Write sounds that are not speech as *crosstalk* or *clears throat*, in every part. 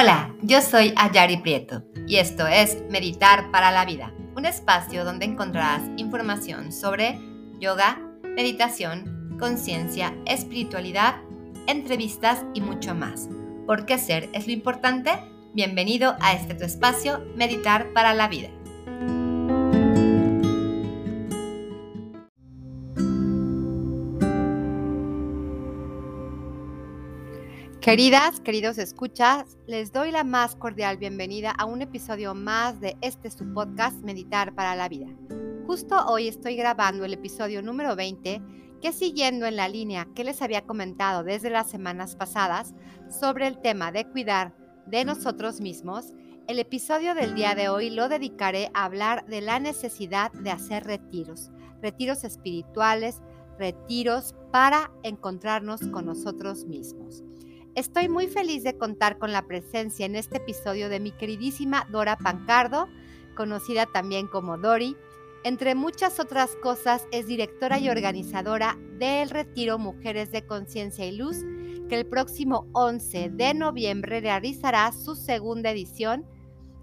Hola, yo soy Ayari Prieto y esto es Meditar para la Vida, un espacio donde encontrarás información sobre yoga, meditación, conciencia, espiritualidad, entrevistas y mucho más. Porque ser es lo importante. Bienvenido a este tu espacio, Meditar para la Vida. Queridas, queridos escuchas, les doy la más cordial bienvenida a un episodio más de este su podcast Meditar para la Vida. Justo hoy estoy grabando el episodio número 20 que siguiendo en la línea que les había comentado desde las semanas pasadas sobre el tema de cuidar de nosotros mismos, el episodio del día de hoy lo dedicaré a hablar de la necesidad de hacer retiros, retiros espirituales, retiros para encontrarnos con nosotros mismos. Estoy muy feliz de contar con la presencia en este episodio de mi queridísima Dora Pancardo, conocida también como Dori. Entre muchas otras cosas, es directora y organizadora del Retiro Mujeres de Conciencia y Luz, que el próximo 11 de noviembre realizará su segunda edición.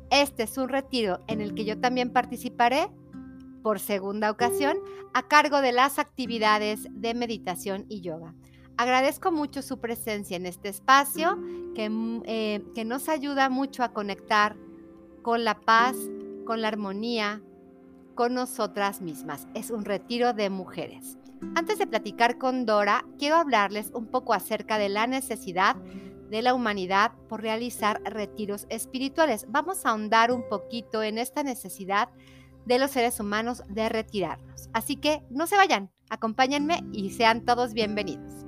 Este es un retiro en el que yo también participaré por segunda ocasión a cargo de las actividades de meditación y yoga. Agradezco mucho su presencia en este espacio que, mm, eh, que, nos ayuda mucho a conectar con la paz, con la armonía, con nosotras mismas. Es un retiro de mujeres. Antes de platicar con Dora, quiero hablarles un poco acerca de la necesidad de la humanidad por realizar retiros espirituales. Vamos a ahondar un poquito en esta necesidad de los seres humanos de retirarnos. Así que no se vayan, acompáñenme y sean todos bienvenidos.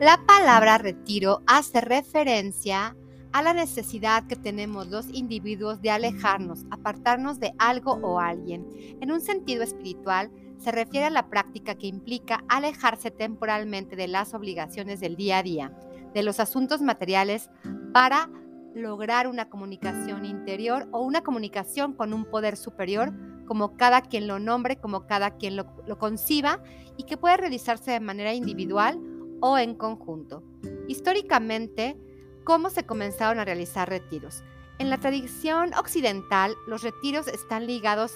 La palabra retiro hace referencia a la necesidad que tenemos los individuos de alejarnos, apartarnos de algo o alguien. En un sentido espiritual, se refiere a la práctica que implica alejarse temporalmente de las obligaciones del día a día, de los asuntos materiales, para lograr una comunicación interior o una comunicación con un poder superior, como cada quien lo nombre, como cada quien lo, conciba, y que puede realizarse de manera individual o en conjunto. Históricamente, ¿cómo se comenzaron a realizar retiros? En la tradición occidental, los retiros están ligados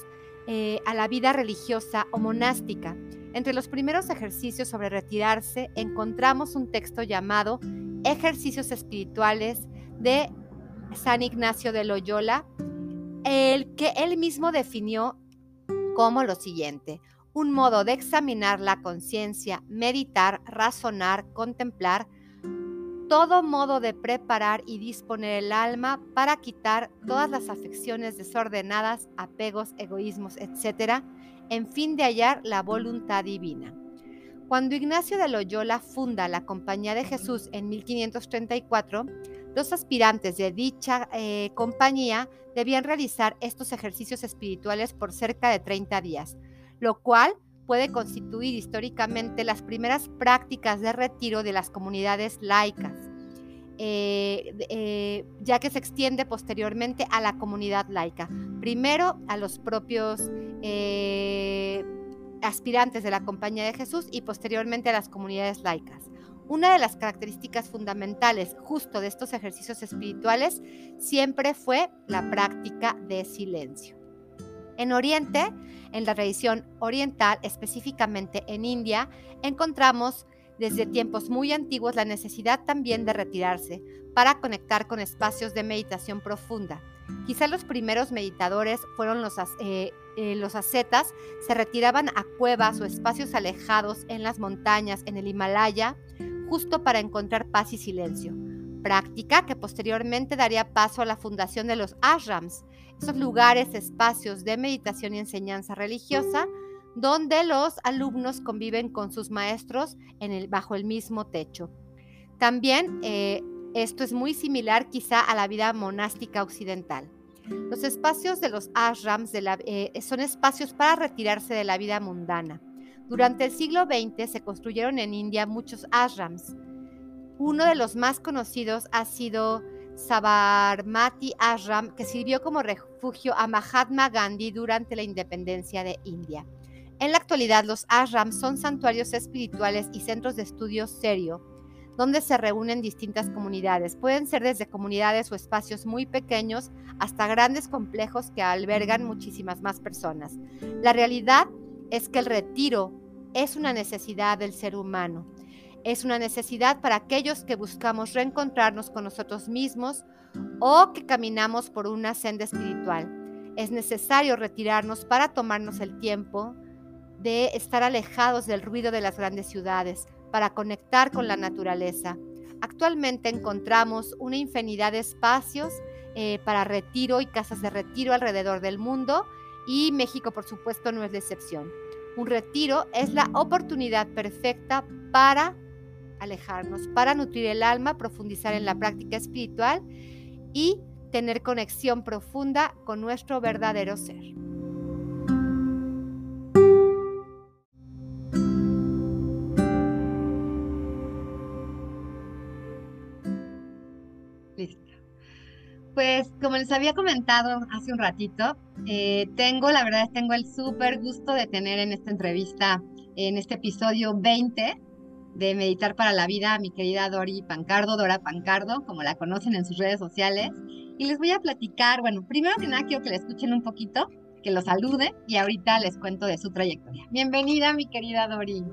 eh, a la vida religiosa o monástica. Entre los primeros ejercicios sobre retirarse encontramos un texto llamado Ejercicios Espirituales de San Ignacio de Loyola, el que él mismo definió como lo siguiente, un modo de examinar la conciencia, meditar, razonar, contemplar, todo modo de preparar y disponer el alma para quitar todas las afecciones desordenadas, apegos, egoísmos, etc., en fin de hallar la voluntad divina. Cuando Ignacio de Loyola funda la Compañía de Jesús en 1534, los aspirantes de dicha eh, compañía debían realizar estos ejercicios espirituales por cerca de 30 días, lo cual puede constituir históricamente las primeras prácticas de retiro de las comunidades laicas, eh, eh, ya que se extiende posteriormente a la comunidad laica. Primero a los propios eh, aspirantes de la Compañía de Jesús y posteriormente a las comunidades laicas. Una de las características fundamentales justo de estos ejercicios espirituales siempre fue la práctica de silencio. En Oriente, en la tradición oriental, específicamente en India, encontramos desde tiempos muy antiguos la necesidad también de retirarse para conectar con espacios de meditación profunda. Quizá los primeros meditadores fueron los, eh, eh, los ascetas, se retiraban a cuevas o espacios alejados en las montañas, en el Himalaya, justo para encontrar paz y silencio práctica que posteriormente daría paso a la fundación de los ashrams, esos lugares, espacios de meditación y enseñanza religiosa donde los alumnos conviven con sus maestros bajo el mismo techo. También eh, esto es muy similar quizá a la vida monástica occidental. Los espacios de los ashrams eh, son espacios para retirarse de la vida mundana. Durante el siglo XX se construyeron en India muchos ashrams, uno de los más conocidos ha sido Sabarmati Ashram, que sirvió como refugio a Mahatma Gandhi durante la independencia de India. En la actualidad, los ashrams son santuarios espirituales y centros de estudio serio, donde se reúnen distintas comunidades. Pueden ser desde comunidades o espacios muy pequeños hasta grandes complejos que albergan muchísimas más personas. La realidad es que el retiro es una necesidad del ser humano. Es una necesidad para aquellos que buscamos reencontrarnos con nosotros mismos o que caminamos por una senda espiritual. Es necesario retirarnos para tomarnos el tiempo de estar alejados del ruido de las grandes ciudades, para conectar con la naturaleza. Actualmente encontramos una infinidad de espacios eh, para retiro y casas de retiro alrededor del mundo y México por supuesto no es la excepción. Un retiro es la oportunidad perfecta para alejarnos, para nutrir el alma, profundizar en la práctica espiritual y tener conexión profunda con nuestro verdadero ser. Pues como les había comentado hace un ratito, eh, tengo, la verdad, tengo el súper gusto de tener en esta entrevista, en este episodio 20 de Meditar para la Vida, mi querida Dori Pancardo, Dora Pancardo, como la conocen en sus redes sociales. Y les voy a platicar, bueno, primero que nada quiero que la escuchen un poquito, que lo salude y ahorita les cuento de su trayectoria. Bienvenida, mi querida Dori.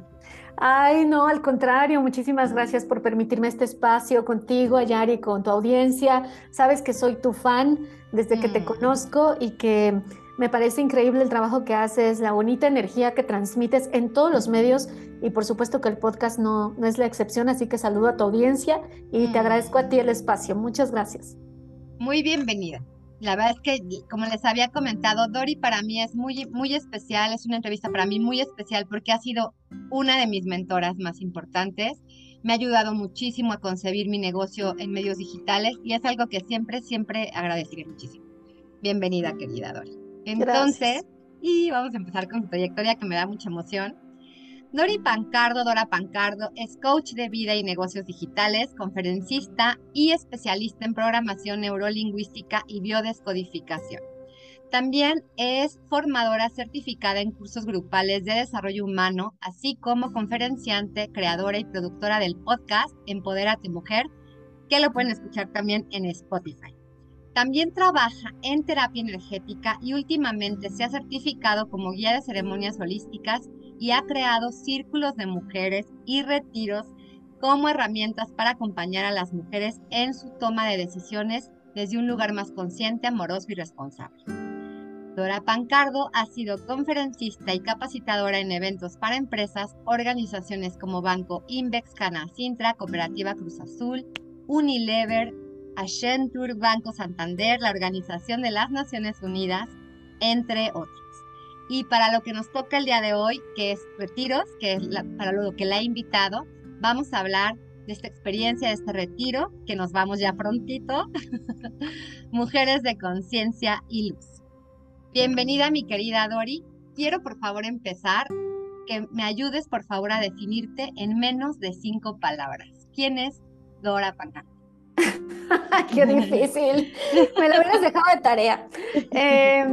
Ay, no, al contrario, muchísimas gracias por permitirme este espacio contigo, Ayari, con tu audiencia. Sabes que soy tu fan desde que te mm. conozco y que me parece increíble el trabajo que haces, la bonita energía que transmites en todos los medios y por supuesto que el podcast no, no es la excepción, así que saludo a tu audiencia y te mm. agradezco a ti el espacio. Muchas gracias. Muy bienvenida. La verdad es que, como les había comentado, Dori para mí es muy, muy especial, es una entrevista para mí muy especial porque ha sido una de mis mentoras más importantes. Me ha ayudado muchísimo a concebir mi negocio en medios digitales y es algo que siempre, siempre agradeceré muchísimo. Bienvenida, querida Dori. Entonces, y vamos a empezar con su trayectoria que me da mucha emoción. Dori Pancardo, Dora Pancardo, es coach de vida y negocios digitales, conferencista y especialista en programación neurolingüística y biodescodificación. También es formadora certificada en cursos grupales de desarrollo humano, así como conferenciante, creadora y productora del podcast Empodérate Mujer, que lo pueden escuchar también en Spotify. También trabaja en terapia energética y últimamente se ha certificado como guía de ceremonias holísticas y ha creado círculos de mujeres y retiros como herramientas para acompañar a las mujeres en su toma de decisiones desde un lugar más consciente, amoroso y responsable. Dora Pancardo ha sido conferencista y capacitadora en eventos para empresas, organizaciones como Banco Invex, Cana Sintra, Cooperativa Cruz Azul, Unilever, Ascentur, Banco Santander, la Organización de las Naciones Unidas, entre otros. Y para lo que nos toca el día de hoy, que es retiros, que es para lo que la he invitado, vamos a hablar de esta experiencia, de este retiro, que nos vamos ya prontito. *laughs* Mujeres de conciencia y luz. Bienvenida, mi querida Dori. Quiero por favor empezar que me ayudes por favor a definirte en menos de cinco palabras. ¿Quién es Dora Pancardo? Qué difícil. Me lo hubieras dejado de tarea. Eh,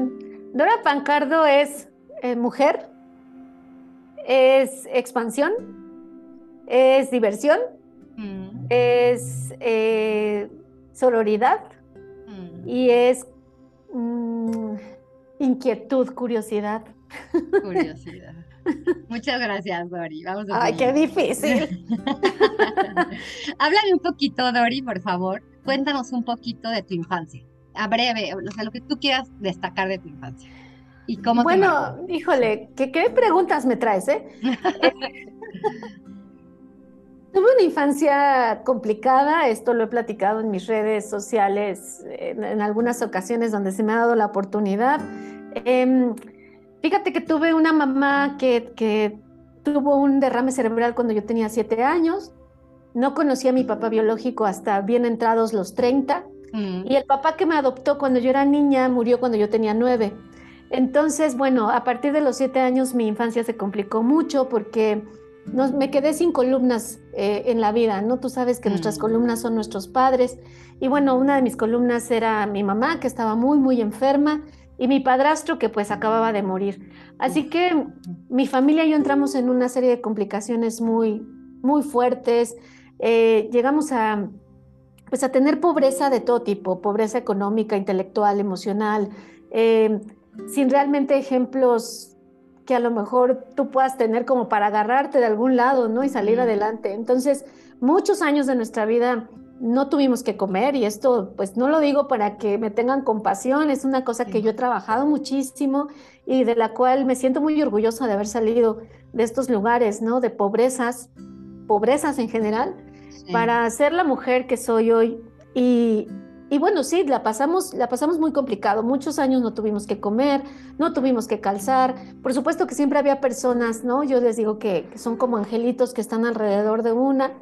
Dora Pancardo es eh, mujer, es expansión, es diversión, mm. es eh, sororidad mm. y es mm, inquietud, curiosidad. Curiosidad. *laughs* Muchas gracias, Dori. Vamos a Ay, qué difícil. *laughs* Háblame un poquito, Dori, por favor. Cuéntanos un poquito de tu infancia a breve, o sea, lo que tú quieras destacar de tu infancia. ¿Y cómo bueno, híjole, ¿qué, ¿qué, preguntas me traes, eh? *laughs* Tuve una infancia complicada, esto lo he platicado en mis redes sociales en, algunas ocasiones donde se me ha dado la oportunidad. Em, fíjate que tuve una mamá que, que tuvo un derrame cerebral cuando yo tenía siete años. No conocí a mi papá biológico hasta bien entrados los 30. Mm. Y el papá que me adoptó cuando yo era niña murió cuando yo tenía nueve. Entonces, bueno, a partir de los siete años mi infancia se complicó mucho porque me quedé sin columnas eh, en la vida, ¿no? Tú sabes que nuestras mm. columnas son nuestros padres. Y bueno, una de mis columnas era mi mamá, que estaba muy, muy enferma. Y mi padrastro que pues acababa de morir. Así que mi familia y yo entramos en una serie de complicaciones muy, muy fuertes. Eh, llegamos a, pues a tener pobreza de todo tipo, pobreza económica, intelectual, emocional, eh, sin realmente ejemplos que a lo mejor tú puedas tener como para agarrarte de algún lado, ¿no? Y salir adelante. Entonces, muchos años de nuestra vida no tuvimos que comer y esto pues no lo digo para que me tengan compasión, es una cosa que yo he trabajado muchísimo y de la cual me siento muy orgullosa de haber salido de estos lugares, ¿no? De pobrezas, pobrezas en general, para ser la mujer que soy hoy y, y bueno, sí, la pasamos, la pasamos muy complicado. Muchos años no tuvimos que comer, no tuvimos que calzar. Por supuesto que siempre había personas, ¿no? Yo les digo que, son como angelitos que están alrededor de una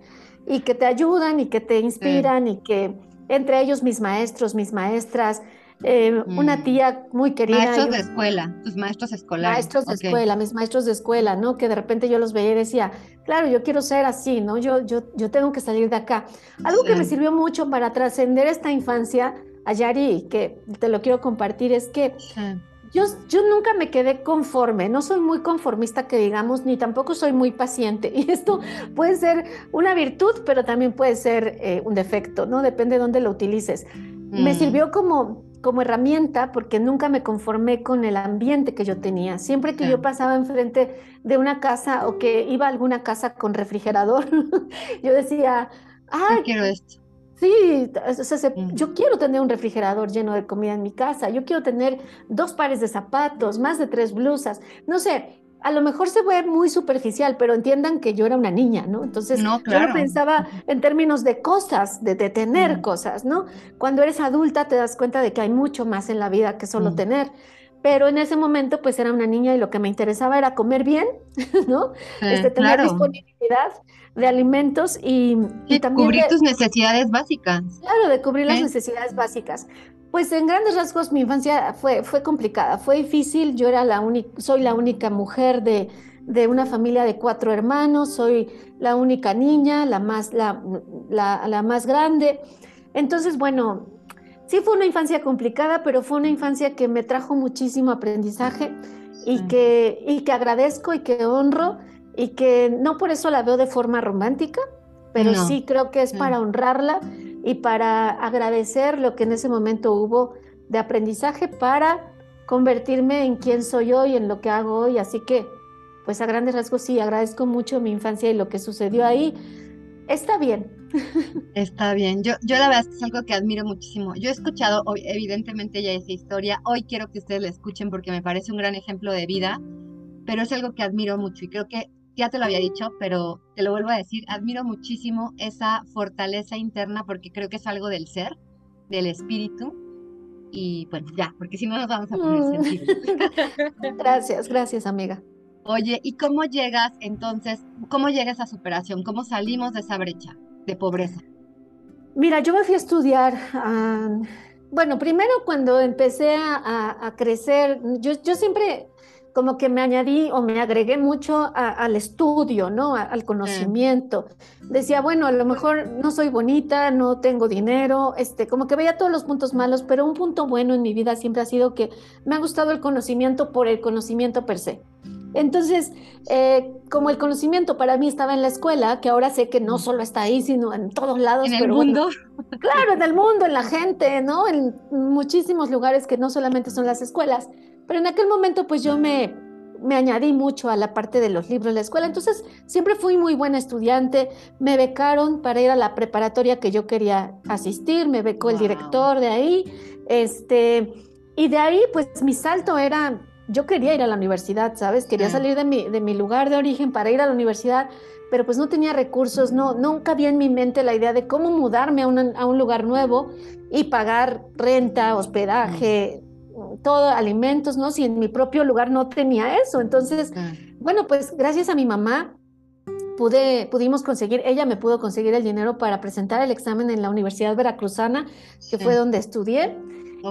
y que te ayudan y que te inspiran y que entre ellos mis maestros, mis maestras, eh, una mm. tía muy querida. Maestros de escuela, tus maestros escolares. Maestros de escuela, mis maestros de escuela, ¿no? Que de repente yo los veía y decía, claro, yo quiero ser así, ¿no? Yo, yo, yo tengo que salir de acá. Algo que me sirvió mucho para trascender esta infancia, a Yari, que te lo quiero compartir, es que yo, yo nunca me quedé conforme, no soy muy conformista que digamos, ni tampoco soy muy paciente. *laughs* Y esto puede ser una virtud, pero también puede ser eh, un defecto, ¿no? Depende de dónde lo utilices. Me mm. sirvió como como herramienta porque nunca me conformé con el ambiente que yo tenía. Siempre que yo pasaba enfrente de una casa o que iba a alguna casa con refrigerador, *laughs* yo decía, ah, quiero esto. Sí, yo quiero tener un refrigerador lleno de comida en mi casa, yo quiero tener dos pares de zapatos, más de tres blusas, no sé, a lo mejor se ve muy superficial, pero entiendan que yo era una niña, ¿no? Entonces yo no pensaba en términos de cosas, de, tener mm. cosas, ¿no? Cuando eres adulta te das cuenta de que hay mucho más en la vida que solo mm. tener. Pero en ese momento pues era una niña y lo que me interesaba era comer bien, *laughs* ¿no? este, tener disponibilidad de alimentos y, también... Cubrir tus necesidades básicas. Claro, de cubrir las necesidades básicas. Pues en grandes rasgos mi infancia fue, fue complicada, fue difícil, yo era la única, soy la única mujer de, de, una familia de cuatro hermanos, soy la única niña, la más, la, la, más grande. Entonces, bueno, sí fue una infancia complicada, pero fue una infancia que me trajo muchísimo aprendizaje y, que, y que agradezco y que honro y que no por eso la veo de forma romántica, pero sí creo que es para honrarla y para agradecer lo que en ese momento hubo de aprendizaje para convertirme en quien soy hoy, en lo que hago hoy. Así que, pues a grandes rasgos sí, agradezco mucho mi infancia y lo que sucedió ahí. Está bien. Está bien. Yo, yo la verdad es que es algo que admiro muchísimo. Yo he escuchado, evidentemente, ya esa historia. Hoy quiero que ustedes la escuchen porque me parece un gran ejemplo de vida, pero es algo que admiro mucho y creo que ya te lo había dicho, pero te lo vuelvo a decir, admiro muchísimo esa fortaleza interna porque creo que es algo del ser, del espíritu. Y bueno, ya, porque si no nos vamos a poner mm. *laughs* gracias, gracias, amiga. Oye, ¿y cómo llegas entonces, cómo llegas a superación? ¿Cómo salimos de esa brecha de pobreza? Mira, yo me fui a estudiar, bueno, primero cuando empecé a, crecer, yo, yo siempre como que me añadí o me agregué mucho al estudio, ¿no? al conocimiento. Decía, bueno, a lo mejor no soy bonita, no tengo dinero, este, como que veía todos los puntos malos, pero un punto bueno en mi vida siempre ha sido que me ha gustado el conocimiento por el conocimiento per se. Entonces, eh, como el conocimiento para mí estaba en la escuela, que ahora sé que no solo está ahí, sino en todos lados. En el mundo. *laughs* claro, en el mundo, en la gente, ¿no? En muchísimos lugares que no solamente son las escuelas. Pero en aquel momento pues yo me, me añadí mucho a la parte de los libros de la escuela, entonces siempre fui muy buena estudiante, me becaron para ir a la preparatoria que yo quería asistir, me becó el director de ahí, este, y de ahí pues mi salto era, yo quería ir a la universidad, ¿sabes? Quería salir de mi, de mi lugar de origen para ir a la universidad, pero pues no tenía recursos, no, nunca había en mi mente la idea de cómo mudarme a, a un lugar nuevo y pagar renta, hospedaje, todo, alimentos, ¿no? Si en mi propio lugar no tenía eso. Entonces, bueno, pues gracias a mi mamá pude, pudimos conseguir, ella me pudo conseguir el dinero para presentar el examen en la Universidad Veracruzana, que fue donde estudié.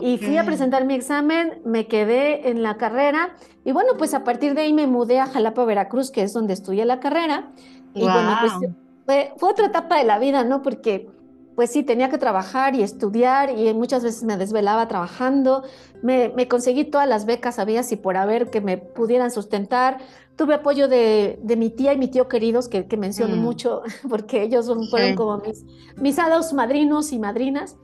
Y fui a presentar mi examen, me quedé en la carrera y bueno, pues a partir de ahí me mudé a Jalapa, Veracruz, que es donde estudié la carrera. Y bueno, pues fue, fue, otra etapa de la vida, ¿no? Porque pues sí, tenía que trabajar y estudiar y muchas veces me desvelaba trabajando. Me, conseguí todas las becas, había si por haber que me pudieran sustentar. Tuve apoyo de, mi tía y mi tío queridos, que, menciono mm. mucho, *laughs* porque ellos fueron como mis, mis hados madrinos y madrinas.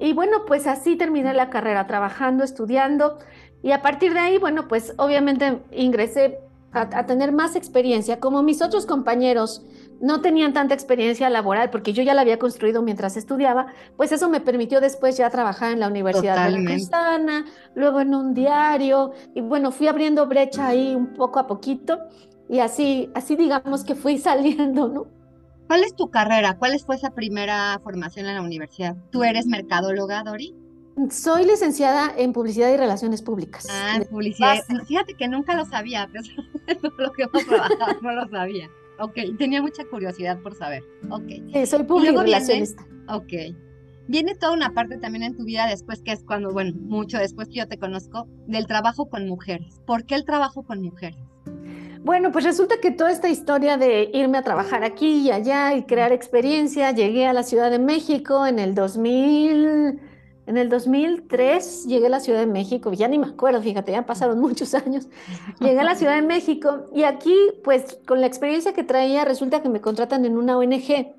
Y bueno, pues así terminé la carrera, trabajando, estudiando. Y a partir de ahí, bueno, pues obviamente ingresé a, tener más experiencia. Como mis otros compañeros no tenían tanta experiencia laboral porque yo ya la había construido mientras estudiaba, pues eso me permitió después ya trabajar en la Universidad de la Cristana, luego en un diario y bueno, fui abriendo brecha ahí un poco a poquito y así, así digamos que fui *laughs* saliendo, ¿no? ¿Cuál es tu carrera? ¿Cuál fue esa primera formación en la universidad? ¿Tú eres mercadóloga, Dori? Soy licenciada en Publicidad y Relaciones Públicas. Ah, en publicidad. Fíjate que nunca lo sabía, pero *laughs* lo que hemos trabajado no lo sabía. Ok, tenía mucha curiosidad por saber. Ok. Sí, soy público relacionista. ok. Viene toda una parte también en tu vida después, que es cuando, bueno, mucho después que yo te conozco, del trabajo con mujeres. ¿Por qué el trabajo con mujeres? Bueno, pues resulta que toda esta historia de irme a trabajar aquí y allá y crear experiencia, llegué a la Ciudad de México en el 2000 en el 2003 llegué a la Ciudad de México, ya ni me acuerdo, fíjate, ya pasaron *laughs* muchos años. Llegué a la Ciudad de México y aquí, pues con la experiencia que traía, resulta que me contratan en una ONG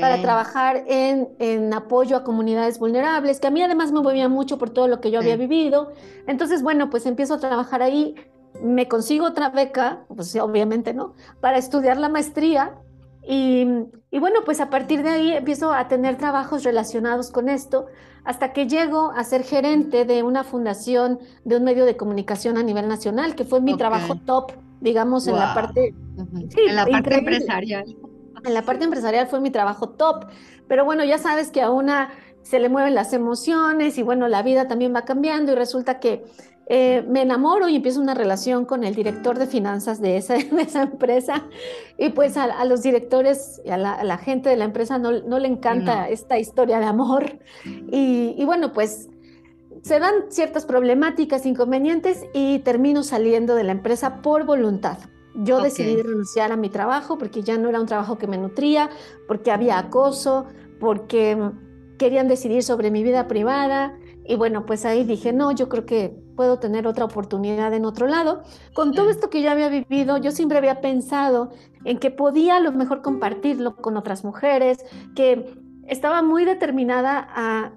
para trabajar en, en, apoyo a comunidades vulnerables, que a mí además me movía mucho por todo lo que yo había vivido. Entonces, bueno, pues empiezo a trabajar ahí, me consigo otra beca, pues obviamente, ¿no? Para estudiar la maestría y, bueno, pues a partir de ahí empiezo a tener trabajos relacionados con esto, hasta que llego a ser gerente de una fundación de un medio de comunicación a nivel nacional, que fue mi trabajo top, digamos, en la parte, en la parte empresarial. En la parte empresarial fue mi trabajo top, pero bueno, ya sabes que a una se le mueven las emociones y bueno, la vida también va cambiando y resulta que eh, me enamoro y empiezo una relación con el director de finanzas de esa, *laughs* esa empresa. Y pues a, los directores y a la, gente de la empresa no, no le encanta esta historia de amor. Y, bueno, pues se dan ciertas problemáticas, inconvenientes y termino saliendo de la empresa por voluntad. Yo decidí renunciar a mi trabajo porque ya no era un trabajo que me nutría, porque había acoso, porque querían decidir sobre mi vida privada. Y bueno, pues ahí dije, no, yo creo que puedo tener otra oportunidad en otro lado. Con todo esto que yo había vivido, yo siempre había pensado en que podía a lo mejor compartirlo con otras mujeres, que estaba muy determinada a,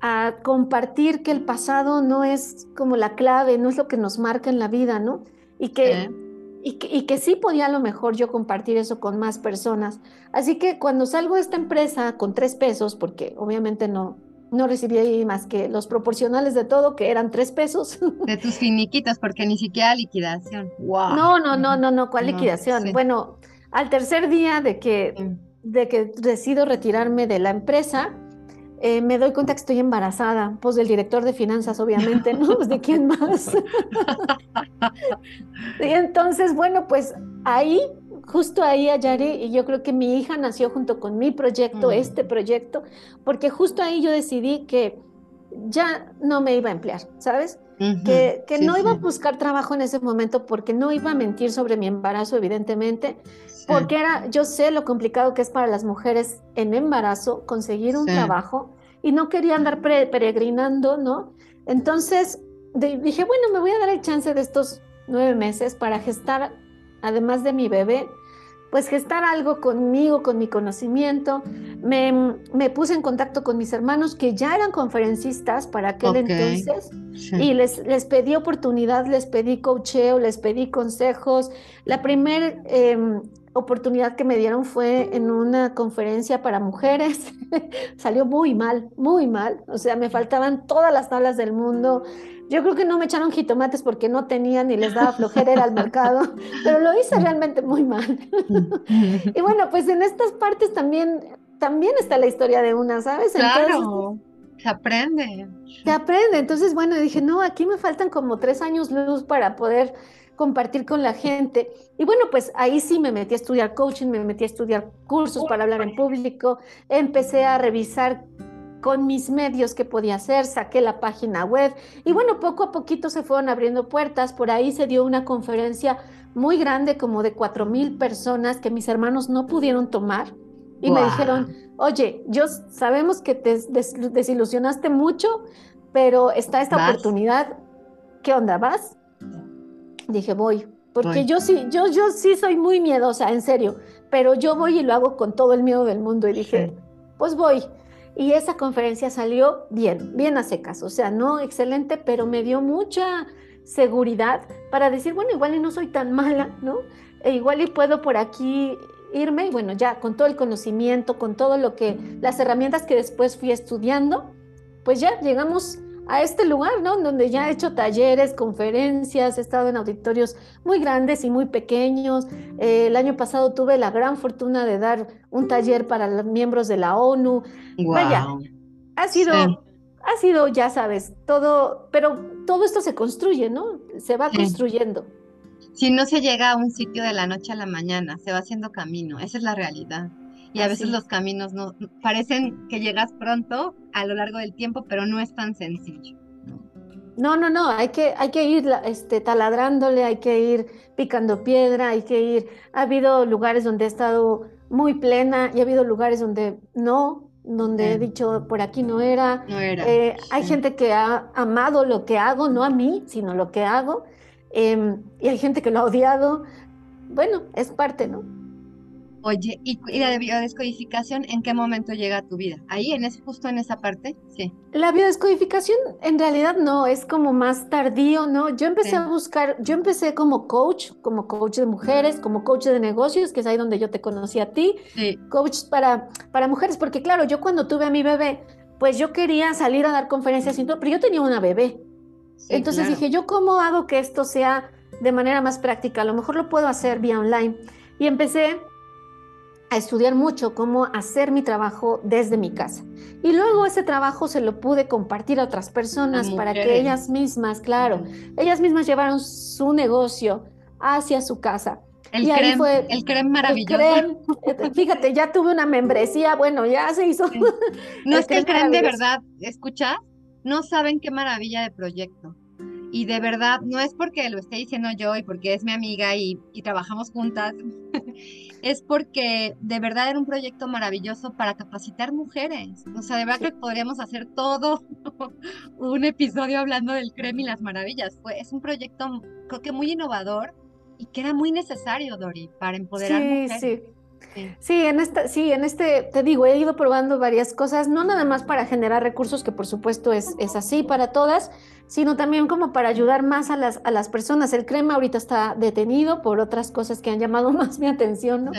a compartir que el pasado no es como la clave, no es lo que nos marca en la vida, ¿no? Y que, y que, y que sí podía a lo mejor yo compartir eso con más personas. Así que cuando salgo de esta empresa con tres pesos, porque obviamente no, no recibí más que los proporcionales de todo, que eran tres pesos. De tus *laughs* finiquitos, porque ni siquiera liquidación. No, no, no, no, no, ¿cuál liquidación? Bueno, al tercer día de que, de que decido retirarme de la empresa, eh, me doy cuenta que estoy embarazada, pues del director de finanzas, obviamente, ¿no? Pues de quién más. *laughs* *laughs* y entonces, bueno, pues ahí justo ahí, Ayari, y yo creo que mi hija nació junto con mi proyecto, este proyecto, porque justo ahí yo decidí que ya no me iba a emplear, ¿sabes? Que, que no iba a buscar trabajo en ese momento porque no iba a mentir sobre mi embarazo, evidentemente, porque era, yo sé lo complicado que es para las mujeres en embarazo conseguir un trabajo y no quería andar peregrinando, ¿no? Entonces dije, bueno, me voy a dar el chance de estos nueve meses para gestar además de mi bebé, pues gestar algo conmigo, con mi conocimiento. Me, puse en contacto con mis hermanos que ya eran conferencistas para aquel entonces y les, les pedí oportunidad, les pedí coacheo, les pedí consejos. La primera em, oportunidad que me dieron fue en una conferencia para mujeres. *laughs* Salió muy mal, muy mal. O sea, me faltaban todas las tablas del mundo. Yo creo que no me echaron jitomates porque no tenían ni les daba flojera ir al mercado, *laughs* pero lo hice realmente muy mal. *laughs* y bueno, pues en estas partes también, también está la historia de una, ¿sabes? Claro, se aprende. Se aprende. Entonces, bueno, dije, no, aquí me faltan como tres años luz para poder compartir con la gente. Y bueno, pues ahí sí me metí a estudiar coaching, me metí a estudiar cursos para hablar en público, empecé a revisar con mis medios que podía hacer, saqué la página web y bueno, poco a poquito se fueron abriendo puertas, por ahí se dio una conferencia muy grande, como de cuatro mil personas que mis hermanos no pudieron tomar Y me dijeron, oye, yo sabemos que te desilusionaste mucho, pero está esta oportunidad. ¿Qué onda? ¿Vas? Dije, voy. Porque yo sí, yo, yo sí soy muy miedosa, en serio. Pero yo voy y lo hago con todo el miedo del mundo. Y dije, pues voy. Y esa conferencia salió bien, bien a secas. O sea, no excelente, pero me dio mucha seguridad para decir, bueno, igual y no soy tan mala, ¿no? E igual y puedo por aquí irme y bueno, ya con todo el conocimiento, con todo lo que, las herramientas que después fui estudiando, pues ya llegamos a este lugar, ¿no? Donde ya he hecho talleres, conferencias, he estado en auditorios muy grandes y muy pequeños. Eh, el año pasado tuve la gran fortuna de dar un taller para los miembros de la ONU. Vaya, ha sido, ha sido, ya sabes, todo, pero todo esto se construye, ¿no? Se va construyendo. Si no se llega a un sitio de la noche a la mañana, se va haciendo camino, esa es la realidad. Y a veces los caminos no parecen que llegas pronto a lo largo del tiempo, pero no es tan sencillo. No, no, no, hay que, hay que ir este, taladrándole, hay que ir picando piedra, hay que ir. Ha habido lugares donde he estado muy plena y ha habido lugares donde no, donde he dicho por aquí no era. No era. Eh, hay gente que ha amado lo que hago, no a mí, sino lo que hago. Em, y hay gente que lo ha odiado. Bueno, es parte, ¿no? Oye, ¿y, la biodescodificación en qué momento llega a tu vida? ¿Ahí, en ese, justo en esa parte? Sí. La biodescodificación en realidad no, es como más tardío, ¿no? Yo empecé a buscar, yo empecé como coach, como coach de mujeres, como coach de negocios, que es ahí donde yo te conocí a ti, sí. coach para, para mujeres, porque claro, yo cuando tuve a mi bebé, pues yo quería salir a dar conferencias y todo, pero yo tenía una bebé. Entonces dije, ¿yo cómo hago que esto sea de manera más práctica? A lo mejor lo puedo hacer vía online. Y empecé a estudiar mucho cómo hacer mi trabajo desde mi casa. Y luego ese trabajo se lo pude compartir a otras personas para que ellas mismas, claro, ellas mismas llevaron su negocio hacia su casa. El y creme, fue el creme maravilloso. Eh, *laughs* fíjate, ya tuve una membresía, bueno, ya se hizo. No es que el creme de verdad, escucha, no saben qué maravilla de proyecto. Y de verdad, no es porque lo esté diciendo yo y porque es mi amiga y, y trabajamos juntas, *laughs* es porque de verdad era un proyecto maravilloso para capacitar mujeres. O sea, de verdad que podríamos hacer todo *laughs* un episodio hablando del creme y las maravillas. Fue, es un proyecto, creo que muy innovador y que era muy necesario, Dori, para empoderar mujeres. Sí. Sí. en esta, sí, en este, te digo, he ido probando varias cosas, no nada más para generar recursos, que por supuesto es, es así para todas, sino también como para ayudar más a las, a las personas. El crema ahorita está detenido por otras cosas que han llamado *laughs* más mi atención, ¿no?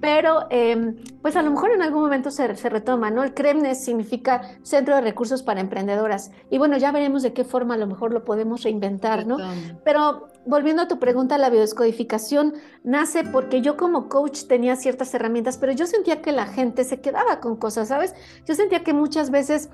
Pero em, pues a lo mejor en algún momento se, se retoma, ¿no? El CREMNES significa Centro de Recursos para Emprendedoras. Y bueno, ya veremos de qué forma a lo mejor lo podemos reinventar, ¿no? Pero volviendo a tu pregunta, la biodescodificación nace porque yo como coach tenía ciertas herramientas, pero yo sentía que la gente se quedaba con cosas, ¿sabes? Yo sentía que muchas veces,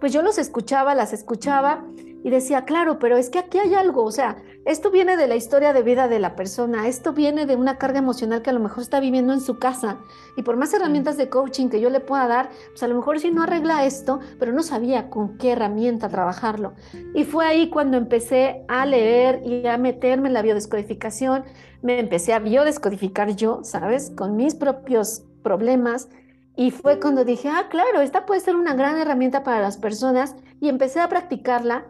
pues yo los escuchaba, las escuchaba y decía, claro, pero es que aquí hay algo, o sea, esto viene de la historia de vida de la persona, esto viene de una carga emocional que a lo mejor está viviendo en su casa. Y por más herramientas de coaching que yo le pueda dar, pues a lo mejor sí no arregla esto, pero no sabía con qué herramienta trabajarlo. Y fue ahí cuando empecé a leer y a meterme en la biodescodificación, me empecé a biodescodificar yo, ¿sabes? Con mis propios problemas. Y fue cuando dije, ah, claro, esta puede ser una gran herramienta para las personas y empecé a practicarla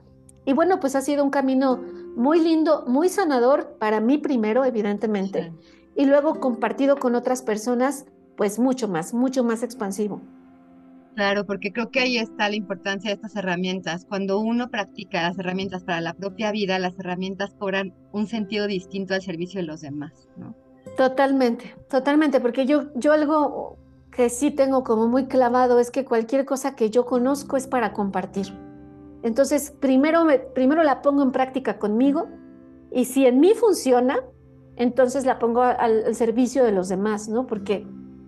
y bueno, pues ha sido un camino muy lindo, muy sanador para mí primero, evidentemente, y luego compartido con otras personas, pues mucho más, mucho más expansivo. Claro, porque creo que ahí está la importancia de estas herramientas. Cuando uno practica las herramientas para la propia vida, las herramientas cobran un sentido distinto al servicio de los demás, ¿no? Totalmente, totalmente, porque yo, yo algo que sí tengo como muy clavado es que cualquier cosa que yo conozco es para compartir. Entonces, primero, primero la pongo en práctica conmigo y si en mí funciona, entonces la pongo al, servicio de los demás, ¿no? Porque,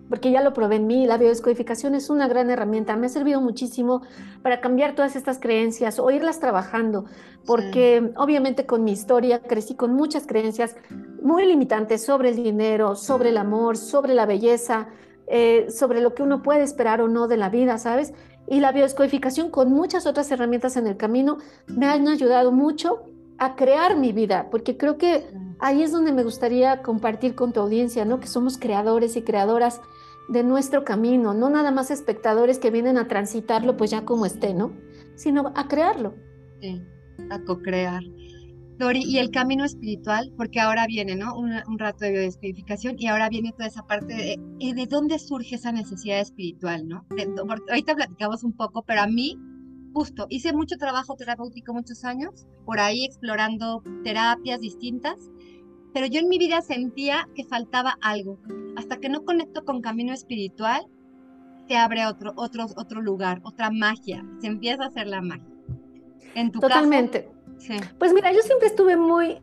porque ya lo probé en mí, la biodescodificación es una gran herramienta, me ha servido muchísimo para cambiar todas estas creencias o irlas trabajando, porque obviamente con mi historia crecí con muchas creencias muy limitantes sobre el dinero, sobre el amor, sobre la belleza, eh, sobre lo que uno puede esperar o no de la vida, ¿sabes? Y la biodescodificación con muchas otras herramientas en el camino me han ayudado mucho a crear mi vida, porque creo que ahí es donde me gustaría compartir con tu audiencia, ¿no? Que somos creadores y creadoras de nuestro camino, no nada más espectadores que vienen a transitarlo pues ya como esté, ¿no? Sino a crearlo. Sí, a co-crear. Dori, y el camino espiritual, porque ahora viene, ¿no? Un, rato de biodescodificación y ahora viene toda esa parte de, eh, de dónde surge esa necesidad espiritual, ¿no? ahorita platicamos un poco, pero a mí, justo, hice mucho trabajo terapéutico muchos años, por ahí explorando terapias distintas, pero yo en mi vida sentía que faltaba algo. Hasta que no conecto con camino espiritual, se abre otro, otro, otro lugar, otra magia, se empieza a hacer la magia. En tu Totalmente. Pues mira, yo siempre estuve muy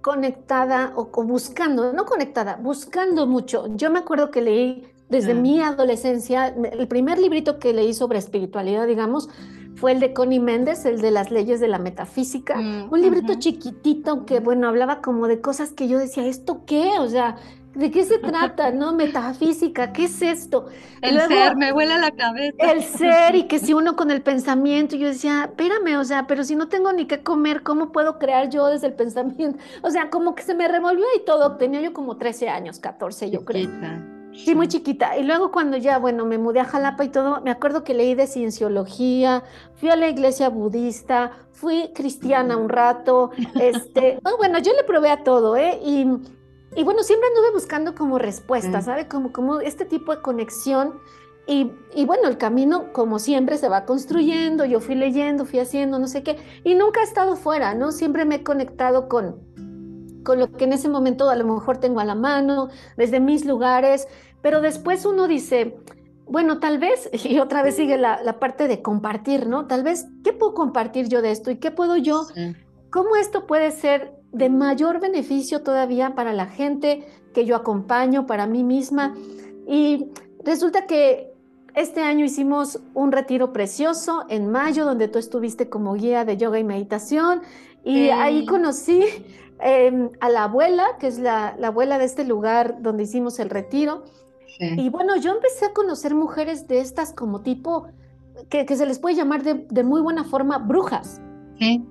conectada o, buscando, no conectada, buscando mucho. Yo me acuerdo que leí desde ah. mi adolescencia, el primer librito que leí sobre espiritualidad, digamos, fue el de Connie Méndez, el de las leyes de la metafísica, mm, un librito chiquitito que, bueno, hablaba como de cosas que yo decía, ¿esto qué? O sea, ¿De qué se trata? *laughs* ¿No? Metafísica, ¿qué es esto? El ser, me vuela la cabeza. El ser, y *laughs* que si uno con el pensamiento, yo decía, espérame, o sea, pero si no tengo ni qué comer, ¿cómo puedo crear yo desde el pensamiento? *laughs* O sea, como que se me revolvió y todo. Tenía yo como 13 años, 14, yo creo. Sí, muy chiquita. Y luego cuando ya, bueno, me mudé a Jalapa y todo, me acuerdo que leí de cienciología, fui a la iglesia budista, fui cristiana un rato, este, bueno, yo le probé a todo, ¿eh? Y y bueno, siempre anduve buscando como respuesta, ¿sabe? Como, como este tipo de conexión. Y, y, bueno, el camino, como siempre, se va construyendo. Yo fui leyendo, fui haciendo, no sé qué. Y nunca he estado fuera, ¿no? Siempre me he conectado con, con lo que en ese momento a lo mejor tengo a la mano, desde mis lugares. Pero después uno dice, bueno, tal vez, *laughs* y otra vez sigue la, la parte de compartir, ¿no? Tal vez, ¿qué puedo compartir yo de esto? ¿Y qué puedo yo? ¿Cómo esto puede ser de mayor beneficio todavía para la gente que yo acompaño, para mí misma. Y resulta que este año hicimos un retiro precioso en mayo, donde tú estuviste como guía de yoga y meditación. Y ahí conocí em, a la abuela, que es la, abuela de este lugar donde hicimos el retiro. Y bueno, yo empecé a conocer mujeres de estas como tipo, que, se les puede llamar de, de muy buena forma brujas. Sí.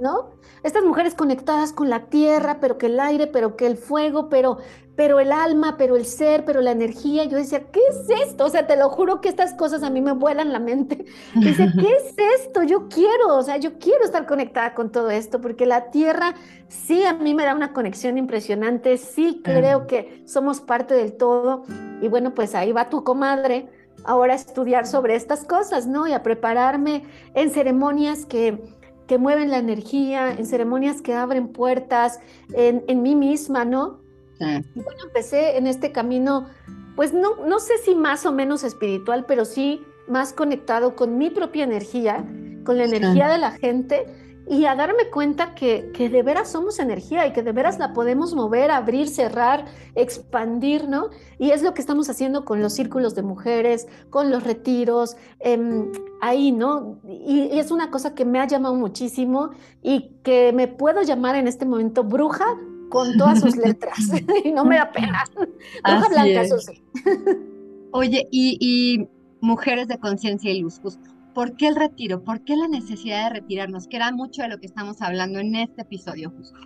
¿No? Estas mujeres conectadas con la tierra, pero que el aire, pero que el fuego, pero, pero el alma, pero el ser, pero la energía. Yo decía, ¿qué es esto? O sea, te lo juro que estas cosas a mí me vuelan la mente. *laughs* Dice, ¿qué es esto? Yo quiero, o sea, yo quiero estar conectada con todo esto, porque la tierra sí a mí me da una conexión impresionante, sí creo que somos parte del todo. Y bueno, pues ahí va tu comadre ahora a estudiar sobre estas cosas, ¿no? Y a prepararme en ceremonias que que mueven la energía, en ceremonias que abren puertas, en, en mí misma, ¿no? Y bueno, empecé en este camino, pues no, no sé si más o menos espiritual, pero sí más conectado con mi propia energía, con la energía de la gente y a darme cuenta que, que, de veras somos energía y que de veras la podemos mover, abrir, cerrar, expandir, ¿no? Y es lo que estamos haciendo con los círculos de mujeres, con los retiros, em, ahí, ¿no? Y, es una cosa que me ha llamado muchísimo y que me puedo llamar en este momento bruja con todas sus *laughs* letras *laughs* y no me da pena. Bruja blanca, eso sí. Oye, y, y mujeres de conciencia y luz, justo ¿Por qué el retiro? ¿Por qué la necesidad de retirarnos? Que era mucho de lo que estamos hablando en este episodio justo.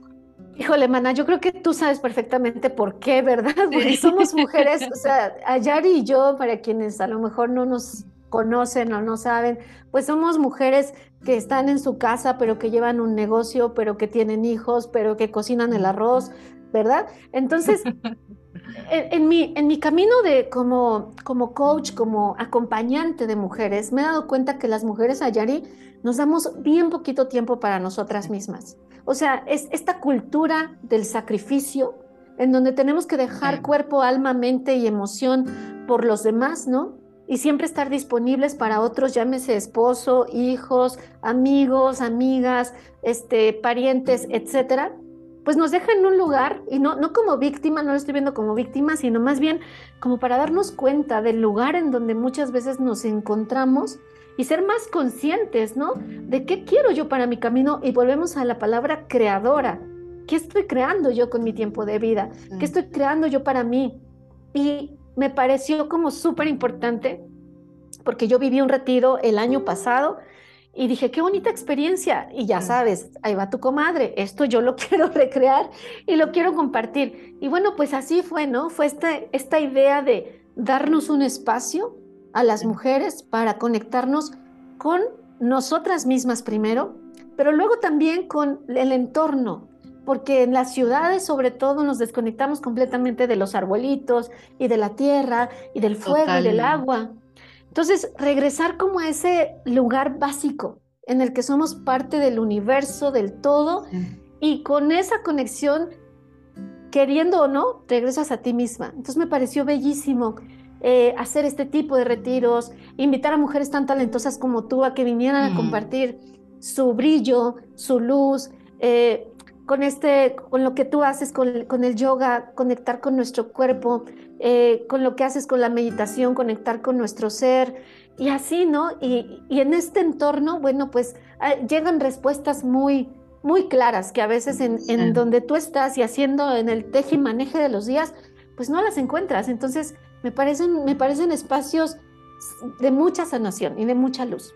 Híjole, mana, yo creo que tú sabes perfectamente por qué, ¿verdad? *laughs* Porque somos mujeres, o sea, Ayari y yo, para quienes a lo mejor no nos conocen o no saben, pues somos mujeres que están en su casa, pero que llevan un negocio, pero que tienen hijos, pero que cocinan el arroz, ¿verdad? Entonces, *laughs* en, mi, en mi camino de como, como coach, como acompañante de mujeres, me he dado cuenta que las mujeres Ayari nos damos bien poquito tiempo para nosotras mismas. O sea, es esta cultura del sacrificio en donde tenemos que dejar cuerpo, alma, mente y emoción por los demás, ¿no? Y siempre estar disponibles para otros, llámese esposo, hijos, amigos, amigas, este, parientes, etcétera pues nos deja en un lugar, y no, no como víctima, no lo estoy viendo como víctima, sino más bien como para darnos cuenta del lugar en donde muchas veces nos encontramos y ser más conscientes, ¿no? De qué quiero yo para mi camino y volvemos a la palabra creadora. ¿Qué estoy creando yo con mi tiempo de vida? ¿Qué estoy creando yo para mí? Y me pareció como súper importante porque yo viví un retiro el año pasado y dije, qué bonita experiencia. Y ya sabes, ahí va tu comadre, esto yo lo *laughs* quiero recrear y lo quiero compartir. Y bueno, pues así fue, ¿no? Fue este, esta idea de, darnos un espacio a las mujeres para conectarnos con nosotras mismas primero, pero luego también con el entorno, porque en las ciudades sobre todo nos desconectamos completamente de los arbolitos y de la tierra y del fuego y del agua. Entonces, regresar como a ese lugar básico en el que somos parte del universo, del todo, y con esa conexión, queriendo o no, regresas a ti misma. Entonces me pareció bellísimo eh, hacer este tipo de retiros, invitar a mujeres tan talentosas como tú a que vinieran a compartir su brillo, su luz, eh, con, este, con lo que tú haces con, con el yoga, conectar con nuestro cuerpo, eh, con lo que haces con la meditación, conectar con nuestro ser y así, ¿no? Y, y en este entorno, bueno, pues ah, llegan respuestas muy, muy claras que a veces en, en, donde tú estás y haciendo en el teje y maneje de los días, pues no las encuentras. Entonces, me parecen, me parecen espacios de mucha sanación y de mucha luz.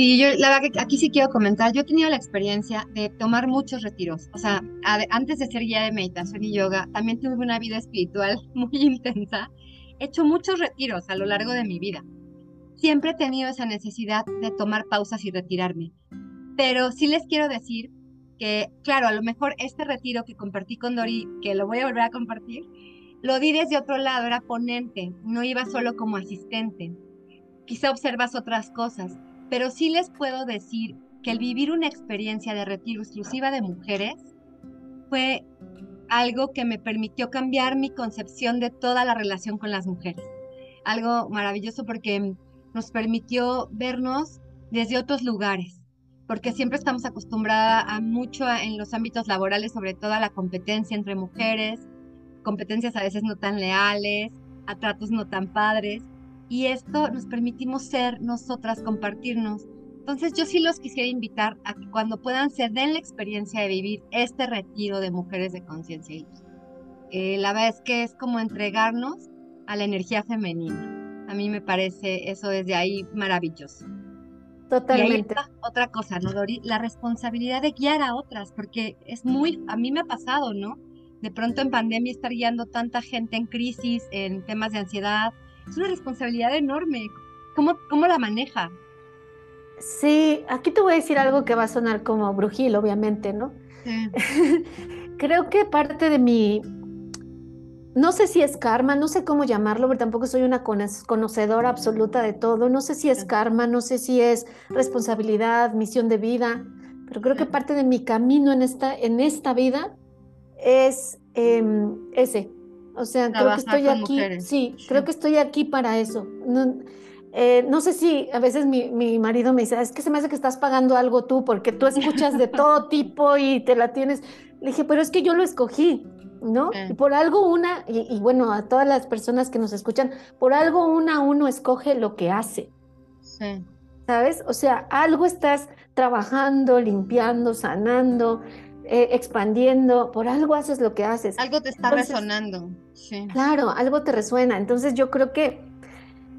Sí, yo la verdad que aquí sí quiero comentar, yo he tenido la experiencia de tomar muchos retiros, o sea, antes de ser guía de meditación y yoga, también tuve una vida espiritual *laughs* muy intensa, he hecho muchos retiros a lo largo de mi vida. Siempre he tenido esa necesidad de tomar pausas y retirarme, pero sí les quiero decir que, claro, a lo mejor este retiro que compartí con Dori, que lo voy a volver a compartir, lo di desde otro lado, era ponente, no iba solo como asistente. Quizá observas otras cosas, pero sí les puedo decir que el vivir una experiencia de retiro exclusiva de mujeres fue algo que me permitió cambiar mi concepción de toda la relación con las mujeres. Algo maravilloso porque nos permitió vernos desde otros lugares, porque siempre estamos acostumbradas a mucho en los ámbitos laborales, sobre todo a la competencia entre mujeres, competencias a veces no tan leales, a tratos no tan padres, y esto nos permitimos ser nosotras, compartirnos. Entonces yo sí los quisiera invitar a que cuando puedan se den la experiencia de vivir este retiro de mujeres de conciencia y. Eh, la verdad es que es como entregarnos a la energía femenina. A mí me parece eso desde ahí maravilloso. Totalmente. otra cosa, ¿no, Dori? La responsabilidad de guiar a otras, porque es muy, a mí me ha pasado, ¿no? De pronto en pandemia estar guiando tanta gente en crisis, en temas de ansiedad, es una responsabilidad enorme. ¿Cómo, cómo la maneja? Sí, aquí te voy a decir algo que va a sonar como brujil, obviamente, ¿no? *laughs* Creo que parte de mi, no sé si es karma, no sé cómo llamarlo, pero tampoco soy una conocedora absoluta de todo. No sé si es karma, no sé si es responsabilidad, misión de vida, pero creo que parte de mi camino en esta, en esta vida es em, ese, o sea, creo que estoy aquí, sí, creo que estoy aquí para eso. No, eh, no sé si a veces mi, mi, marido me dice, es que se me hace que estás pagando algo tú porque tú escuchas de todo *laughs* tipo y te la tienes. Le dije, pero es que yo lo escogí, ¿no? Y por algo una, y, bueno, a todas las personas que nos escuchan, por algo una uno escoge lo que hace. Sí. ¿Sabes? O sea, algo estás trabajando, limpiando, sanando, eh, expandiendo, por algo haces lo que haces. Algo te está resonando. Sí. Claro, algo te resuena. Entonces yo creo que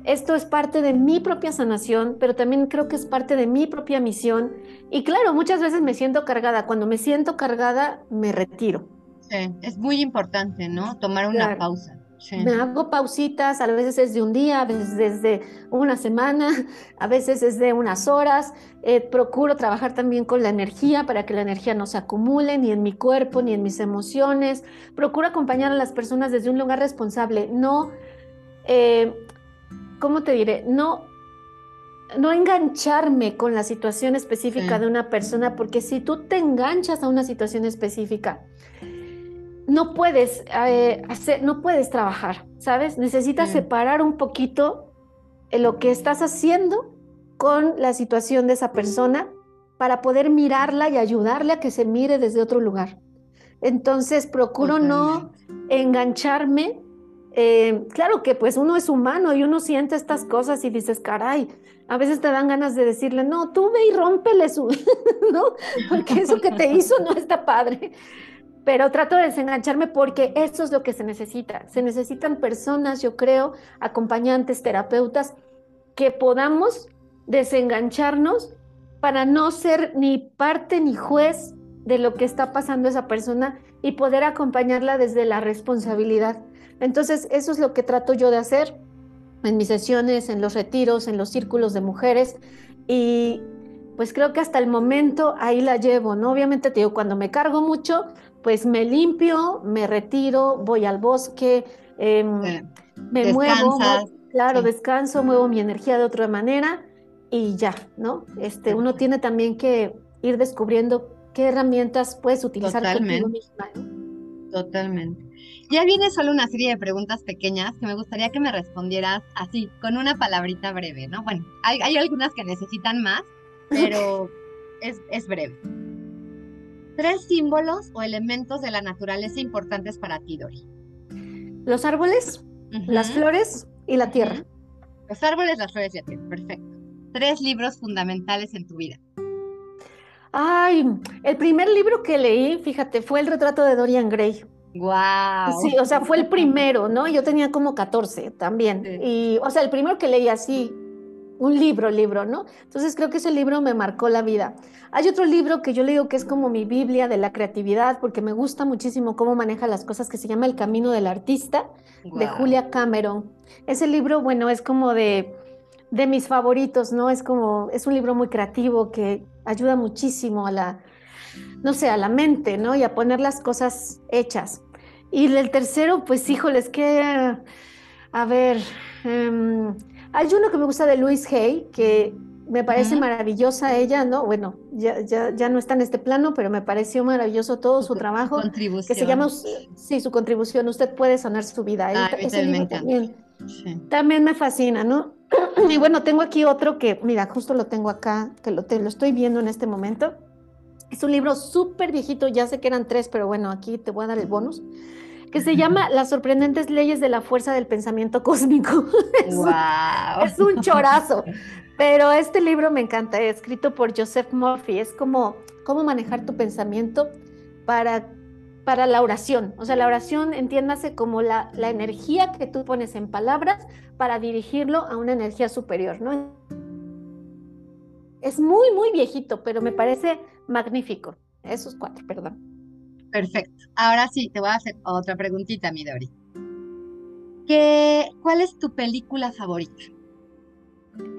esto es parte de mi propia sanación, pero también creo que es parte de mi propia misión. Y claro, muchas veces me siento cargada. Cuando me siento cargada, me retiro. Sí, es muy importante, ¿no? Tomar una pausa. Me hago pausitas, a veces es de un día, a veces es de una semana, *laughs* a veces es de unas horas. Eh, procuro trabajar también con la energía para que la energía no se acumule ni en mi cuerpo ni en mis emociones. Procuro acompañar a las personas desde un lugar responsable, no, eh, ¿cómo te diré? No, no engancharme con la situación específica de una persona, porque si tú te enganchas a una situación específica, no puedes eh, hacer, no puedes trabajar, ¿sabes? Necesitas separar un poquito lo que estás haciendo con la situación de esa persona para poder mirarla y ayudarle a que se mire desde otro lugar. Entonces, procuro no engancharme. Eh, claro que pues uno es humano y uno siente estas cosas y dices, caray, a veces te dan ganas de decirle, no, tú ve y rómpele su, *laughs* ¿no? Porque eso que te hizo no está padre pero trato de desengancharme porque eso es lo que se necesita. Se necesitan personas, yo creo, acompañantes, terapeutas, que podamos desengancharnos para no ser ni parte ni juez de lo que está pasando esa persona y poder acompañarla desde la responsabilidad. Entonces, eso es lo que trato yo de hacer en mis sesiones, en los retiros, en los círculos de mujeres. Y pues creo que hasta el momento ahí la llevo, ¿no? Obviamente te digo, cuando me cargo mucho, pues me limpio, me retiro, voy al bosque, em, me muevo, claro, descanso, muevo mi energía de otra manera y ya, ¿no? Este, uno tiene también que ir descubriendo qué herramientas puedes utilizar Totalmente. misma. Totalmente. Ya viene solo una serie de preguntas pequeñas que me gustaría que me respondieras así, con una palabrita breve, ¿no? Bueno, hay, hay algunas que necesitan más, pero *laughs* es, es breve. Tres símbolos o elementos de la naturaleza importantes para ti, Dori. Los árboles, las flores y la tierra. Los árboles, las flores y la tierra, perfecto. Tres libros fundamentales en tu vida. Ay, el primer libro que leí, fíjate, fue El retrato de Dorian Gray. Wow. Sí, o sea, fue el primero, ¿no? Yo tenía como 14 también. Y, o sea, el primero que leí así, un libro, libro, ¿no? Entonces creo que ese libro me marcó la vida. Hay otro libro que yo le digo que es como mi Biblia de la creatividad, porque me gusta muchísimo cómo maneja las cosas, que se llama El Camino del Artista, de Julia Cameron. Ese libro, bueno, es como de, de mis favoritos, ¿no? Es como, es un libro muy creativo que ayuda muchísimo a la, no sé, a la mente, ¿no? Y a poner las cosas hechas. Y el tercero, pues híjoles, que, a ver, em, hay uno que me gusta de Louise Hay, que me parece maravillosa ella, ¿no? Bueno, ya, ya, ya, no está en este plano, pero me pareció maravilloso todo su, trabajo. Contribución. Que se llama, sí, su contribución, usted puede sanar su vida. Ah, ese libro también, también me fascina, ¿no? *clears throat* Y bueno, tengo aquí otro que, mira, justo lo tengo acá, que lo, te, lo estoy viendo en este momento. Es un libro súper viejito, ya sé que eran tres, pero bueno, aquí te voy a dar el bonus que se llama Las sorprendentes leyes de la fuerza del pensamiento *laughs* cósmico. es, wow. un, es, un, chorazo, pero este libro me encanta, escrito por Joseph Murphy, es como cómo manejar tu pensamiento para, para la oración. O sea, la oración entiéndase como la, la energía que tú pones en palabras para dirigirlo a una energía superior, ¿no? Es muy, muy viejito, pero me parece magnífico. Esos cuatro, perdón. Perfecto. Ahora sí, te voy a hacer otra preguntita, Midori. ¿Qué, ¿Cuál es tu película favorita?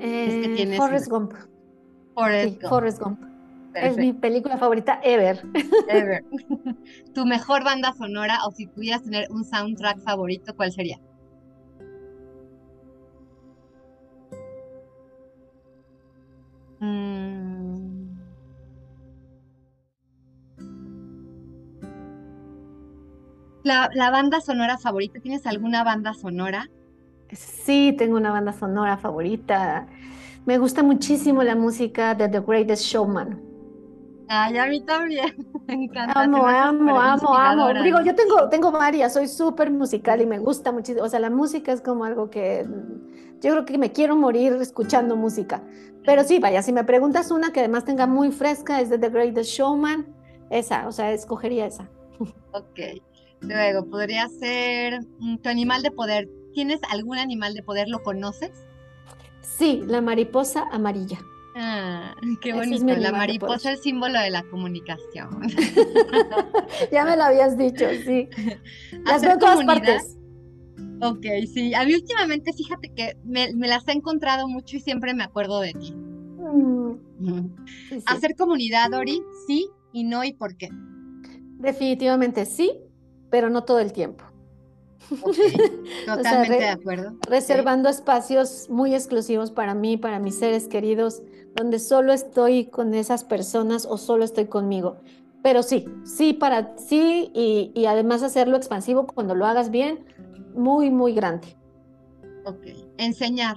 Eh, Forrest Gump. Forrest Gump. Forrest Gump. Es mi película favorita ever. Ever. *laughs* ¿Tu mejor banda sonora o si pudieras tener un soundtrack favorito, cuál sería? La, banda sonora favorita, ¿tienes alguna banda sonora? Sí, tengo una banda sonora favorita. Me gusta muchísimo la música de The Greatest Showman. Ay, a mí también. *laughs* Me encanta. Amo, amo, amo, amo. Digo, yo tengo, tengo varias, soy súper musical y me gusta muchísimo. O sea, la música es como algo que yo creo que me quiero morir escuchando música. Pero sí, vaya, si me preguntas una que además tenga muy fresca, es de The Greatest Showman, esa, o sea, escogería esa. *laughs* Ok. Luego, podría ser mm, tu animal de poder. ¿Tienes algún animal de poder? ¿Lo conoces? Sí, la mariposa amarilla. Ah, *laughs* qué bonito. la mariposa es el símbolo de la comunicación. *laughs* ya me lo habías dicho, sí. *laughs* Las veo en todas partes. Ok, sí. A mí últimamente, fíjate que me, las he encontrado mucho y siempre me acuerdo de ti. Mm. Hacer comunidad, Dori, sí y no y por qué. Definitivamente sí, pero no todo el tiempo. *laughs* Totalmente de acuerdo. Reservando espacios muy exclusivos para mí, para mis seres queridos, donde solo estoy con esas personas o solo estoy conmigo. Pero sí, sí, para sí, y, y además hacerlo expansivo cuando lo hagas bien, muy, muy grande. Ok. Enseñar,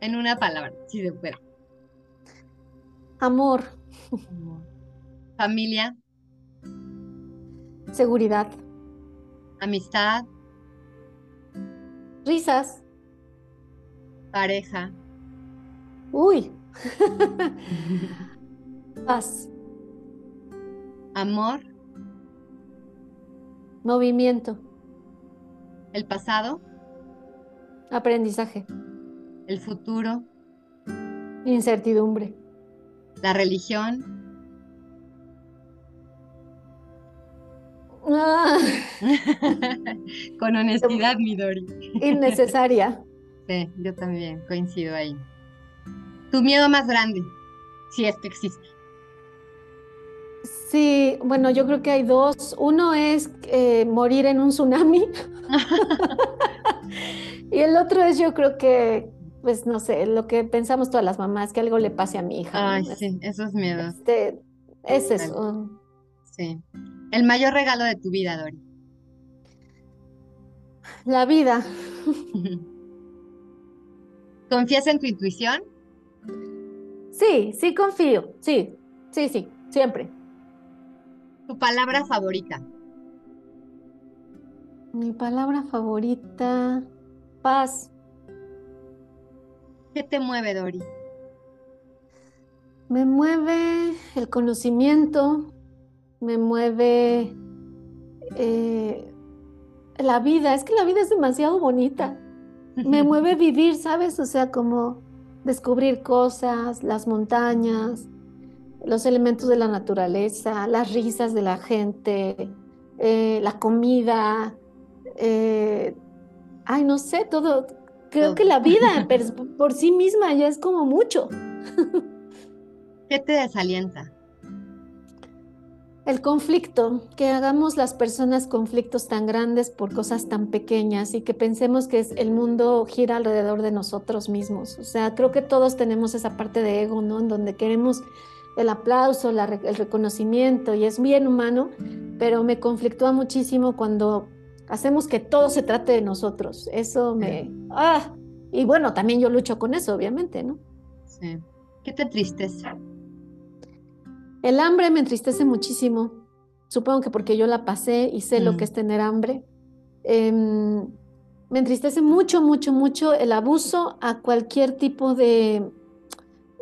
en una palabra, si se puede. Amor. Familia. Seguridad. Amistad. Risas. Pareja. Uy. *laughs* Paz. Amor. Movimiento. El pasado. Aprendizaje. El futuro. Incertidumbre. La religión. Ah, *laughs* Con honestidad, Midori. Innecesaria. Sí, yo también coincido ahí. Tu miedo más grande, si es que existe. Sí, bueno, yo creo que hay dos. Uno es eh, morir en un tsunami. *laughs* y el otro es, yo creo que, pues no sé, lo que pensamos todas las mamás, que algo le pase a mi hija. Ay, sí, esos miedos. Este, es eso. Sí. El mayor regalo de tu vida, Dori. La vida. *laughs* ¿Confías en tu intuición? Sí, sí confío. Sí, sí, sí, siempre. ¿Tu palabra favorita? Mi palabra favorita, paz. ¿Qué te mueve, Dori? Me mueve el conocimiento, me mueve eh, la vida. Es que la vida es demasiado bonita. Me mueve vivir, ¿sabes? O sea, como descubrir cosas, las montañas, los elementos de la naturaleza, las risas de la gente, eh, la comida. Eh, ay, no sé, todo. Creo que la vida *laughs* por sí misma ya es como mucho. ¿Qué te desalienta? El conflicto, que hagamos las personas conflictos tan grandes por cosas tan pequeñas y que pensemos que el mundo gira alrededor de nosotros mismos. O sea, creo que todos tenemos esa parte de ego, ¿no? En donde queremos el aplauso, el reconocimiento y es bien humano, pero me conflictúa muchísimo cuando hacemos que todo se trate de nosotros. Eso me... ¡Ah! Y bueno, también yo lucho con eso, obviamente, ¿no? Sí. ¿Qué te entristece? El hambre me entristece muchísimo. Supongo que porque yo la pasé y sé lo que mm. es tener hambre. Em, me entristece mucho, mucho, mucho el abuso a cualquier tipo de,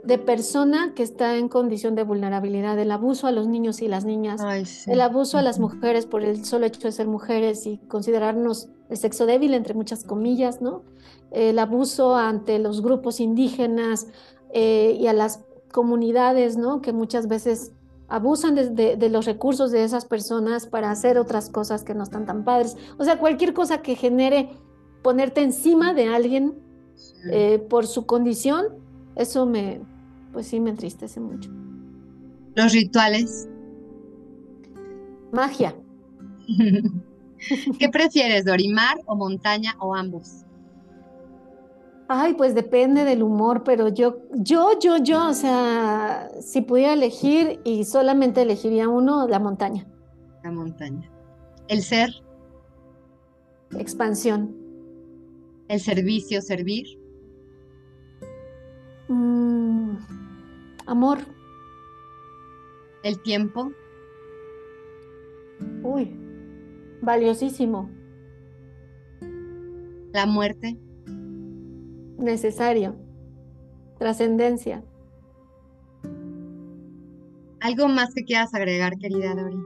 de persona que está en condición de vulnerabilidad, el abuso a los niños y las niñas, el abuso a las mujeres por el solo hecho de ser mujeres y considerarnos el sexo débil, entre muchas comillas, ¿no? El abuso ante los grupos indígenas eh, y a las comunidades, ¿no? Que muchas veces abusan de, los recursos de esas personas para hacer otras cosas que no están tan padres. O sea, cualquier cosa que genere ponerte encima de alguien eh, por su condición, eso me, pues sí, me entristece mucho. Los rituales. Magia. *laughs* ¿Qué prefieres, Dorimar o montaña o ambos? Ay, pues depende del humor, pero yo, yo, yo, yo, o sea, si pudiera elegir y solamente elegiría uno, la montaña. La montaña. El ser. Expansión. El servicio, servir. Mm, amor. El tiempo. Uy, valiosísimo. La muerte necesario. Trascendencia. ¿Algo más que quieras agregar, querida Dori?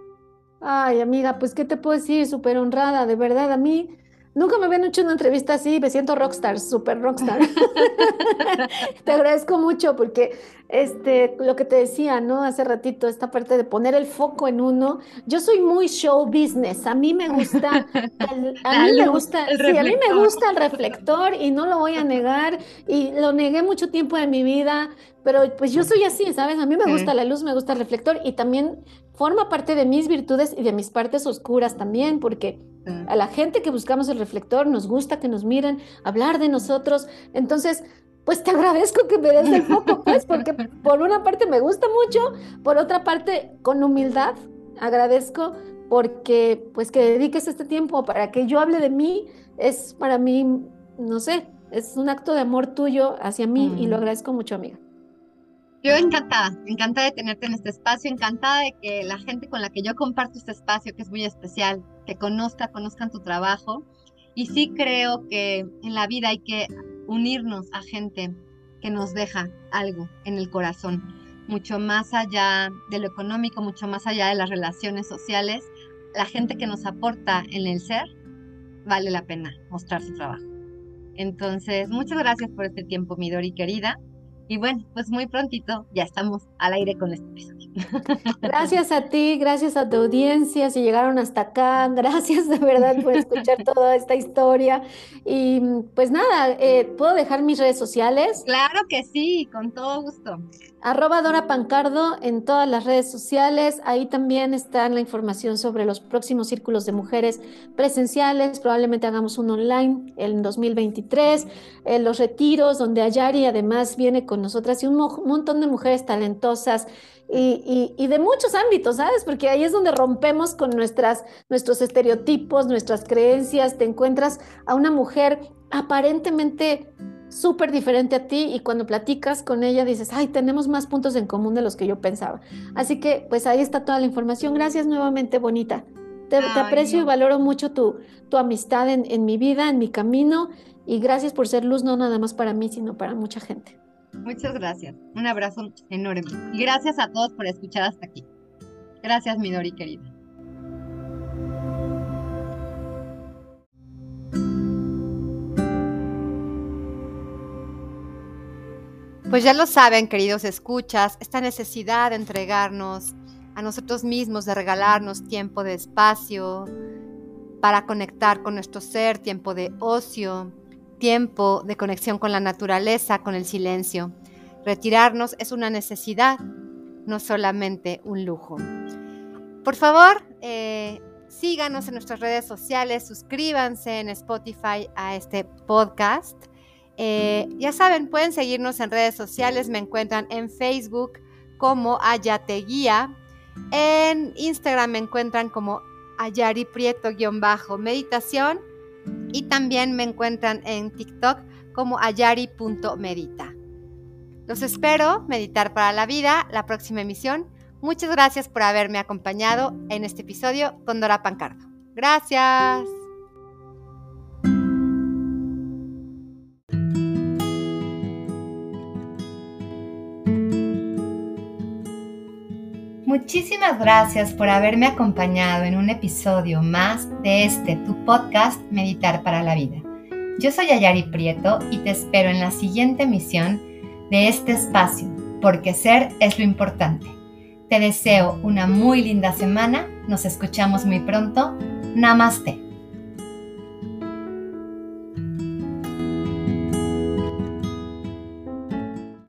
Ay, amiga, pues, ¿qué te puedo decir? Súper honrada, de verdad. A mí nunca me habían hecho una entrevista así, me siento rockstar, súper rockstar. *laughs* te agradezco mucho porque este, lo que te decía, ¿no? Hace ratito, esta parte de poner el foco en uno. Yo soy muy show business. A mí me gusta, *laughs* a mí me gusta, sí, a mí me gusta el reflector y no lo voy a negar. Y lo negué mucho tiempo de mi vida, pero pues yo soy así, ¿sabes? A mí me gusta la luz, me gusta el reflector y también forma parte de mis virtudes y de mis partes oscuras también, porque a la gente que buscamos el reflector nos gusta que nos miren, hablar de nosotros. Entonces, pues te *laughs* agradezco que me des el foco, pues, porque por una parte me gusta mucho, por otra parte, con humildad, agradezco porque, pues, que dediques este tiempo para que yo hable de mí, es para mí, no sé, es un acto de amor tuyo hacia mí y lo agradezco mucho, amiga. Yo encantada, encantada de tenerte en este espacio, encantada de que la gente con la que yo comparto este espacio, que es muy especial, que conozca, conozcan tu trabajo. Y sí creo que en la vida hay que unirnos a gente que nos deja algo en el corazón, mucho más allá de lo económico, mucho más allá de las relaciones sociales, la gente que nos aporta en el ser, vale la pena mostrar su trabajo. Entonces, muchas gracias por este tiempo, Midori querida. Y bueno, pues muy prontito ya estamos al aire con este episodio. *laughs* Gracias a ti, gracias a tu audiencia, si llegaron hasta acá, *laughs* gracias de verdad por escuchar toda esta historia. Y pues nada, eh, ¿puedo dejar mis redes sociales? Claro que sí, con todo gusto. Arroba Dora Pancardo en todas las redes sociales. Ahí también está la información sobre los próximos círculos de mujeres presenciales. Probablemente hagamos un online en 2023. Eh, los retiros, donde Ayari además viene con nosotras y un montón de mujeres talentosas y, de muchos ámbitos, ¿sabes? Porque ahí es donde rompemos con nuestras, nuestros estereotipos, nuestras creencias. Te encuentras a una mujer aparentemente súper diferente a ti y cuando platicas con ella dices, ay, tenemos más puntos en común de los que yo pensaba. Así que pues ahí está toda la información. Gracias nuevamente, Bonita. Te, aprecio y valoro mucho tu, tu amistad en, en mi vida, en mi camino y gracias por ser luz no nada más para mí, sino para mucha gente. Muchas gracias. Un abrazo enorme. Y gracias a todos por escuchar hasta aquí. Gracias, Midori querida. Pues ya lo saben, queridos escuchas, esta necesidad de entregarnos a nosotros mismos, de regalarnos tiempo de espacio para conectar con nuestro ser, tiempo de ocio, tiempo de conexión con la naturaleza, con el silencio. Retirarnos es una necesidad, no solamente un lujo. Por favor, eh, síganos en nuestras redes sociales, suscríbanse en Spotify a este podcast. Eh, ya saben, pueden seguirnos en redes sociales, me encuentran en Facebook como Ayateguía, en Instagram me encuentran como Ayari Prieto-meditación y también me encuentran en TikTok como ayari.medita. Los espero, Meditar para la Vida, la próxima emisión. Muchas gracias por haberme acompañado en este episodio con Dora Pancardo. Gracias. Muchísimas gracias por haberme acompañado en un episodio más de este tu podcast Meditar para la Vida. Yo soy Ayari Prieto y te espero en la siguiente emisión de este espacio, porque ser es lo importante. Te deseo una muy linda semana, nos escuchamos muy pronto. Namaste.